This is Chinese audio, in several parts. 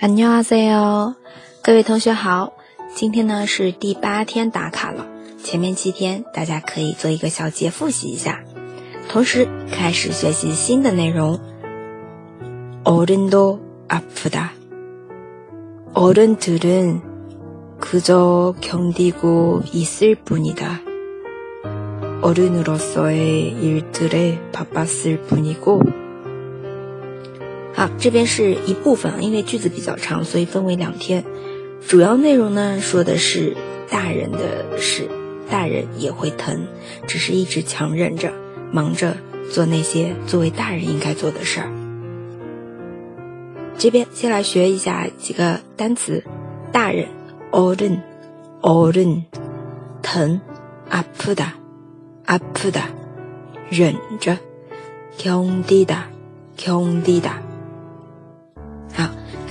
안녕하세요，各位同学好，今天呢是第八天打卡了，前面七天大家可以做一个小结复习一下，同时开始学习新的内容。어른도아프다어른들은그저견디고있을뿐이다어른으로서의일들에바빴을뿐이고 好，这边是一部分，因为句子比较长，所以分为两天。主要内容呢，说的是大人的事，大人也会疼，只是一直强忍着，忙着做那些作为大人应该做的事儿。这边先来学一下几个单词：大人어른어 른， 疼아프다아프 다， 忍着견디다견디다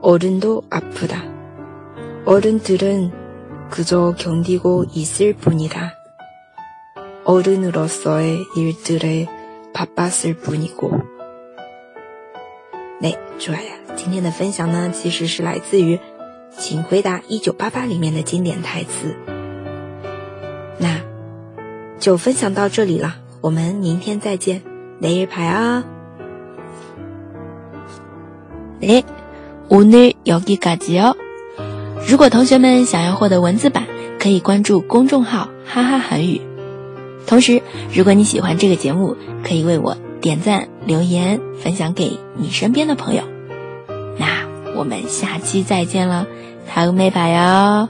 어른도 아프다. 어른들은 그저 견디고 있을 뿐이다. 어른으로서의 일들에 바빴을 뿐이고. 네, 좋아요. 今天的分享呢，其实是来自于《请回答一九八八》里面的经典台词。那就分享到这里了，我们明天再见。 오늘 여기까지요. 如果同学们想要获得文字版，可以关注公众号“哈哈韩语”。同时，如果你喜欢这个节目，可以为我点赞、留言、分享给你身边的朋友。那我们下期再见了，다음에봐요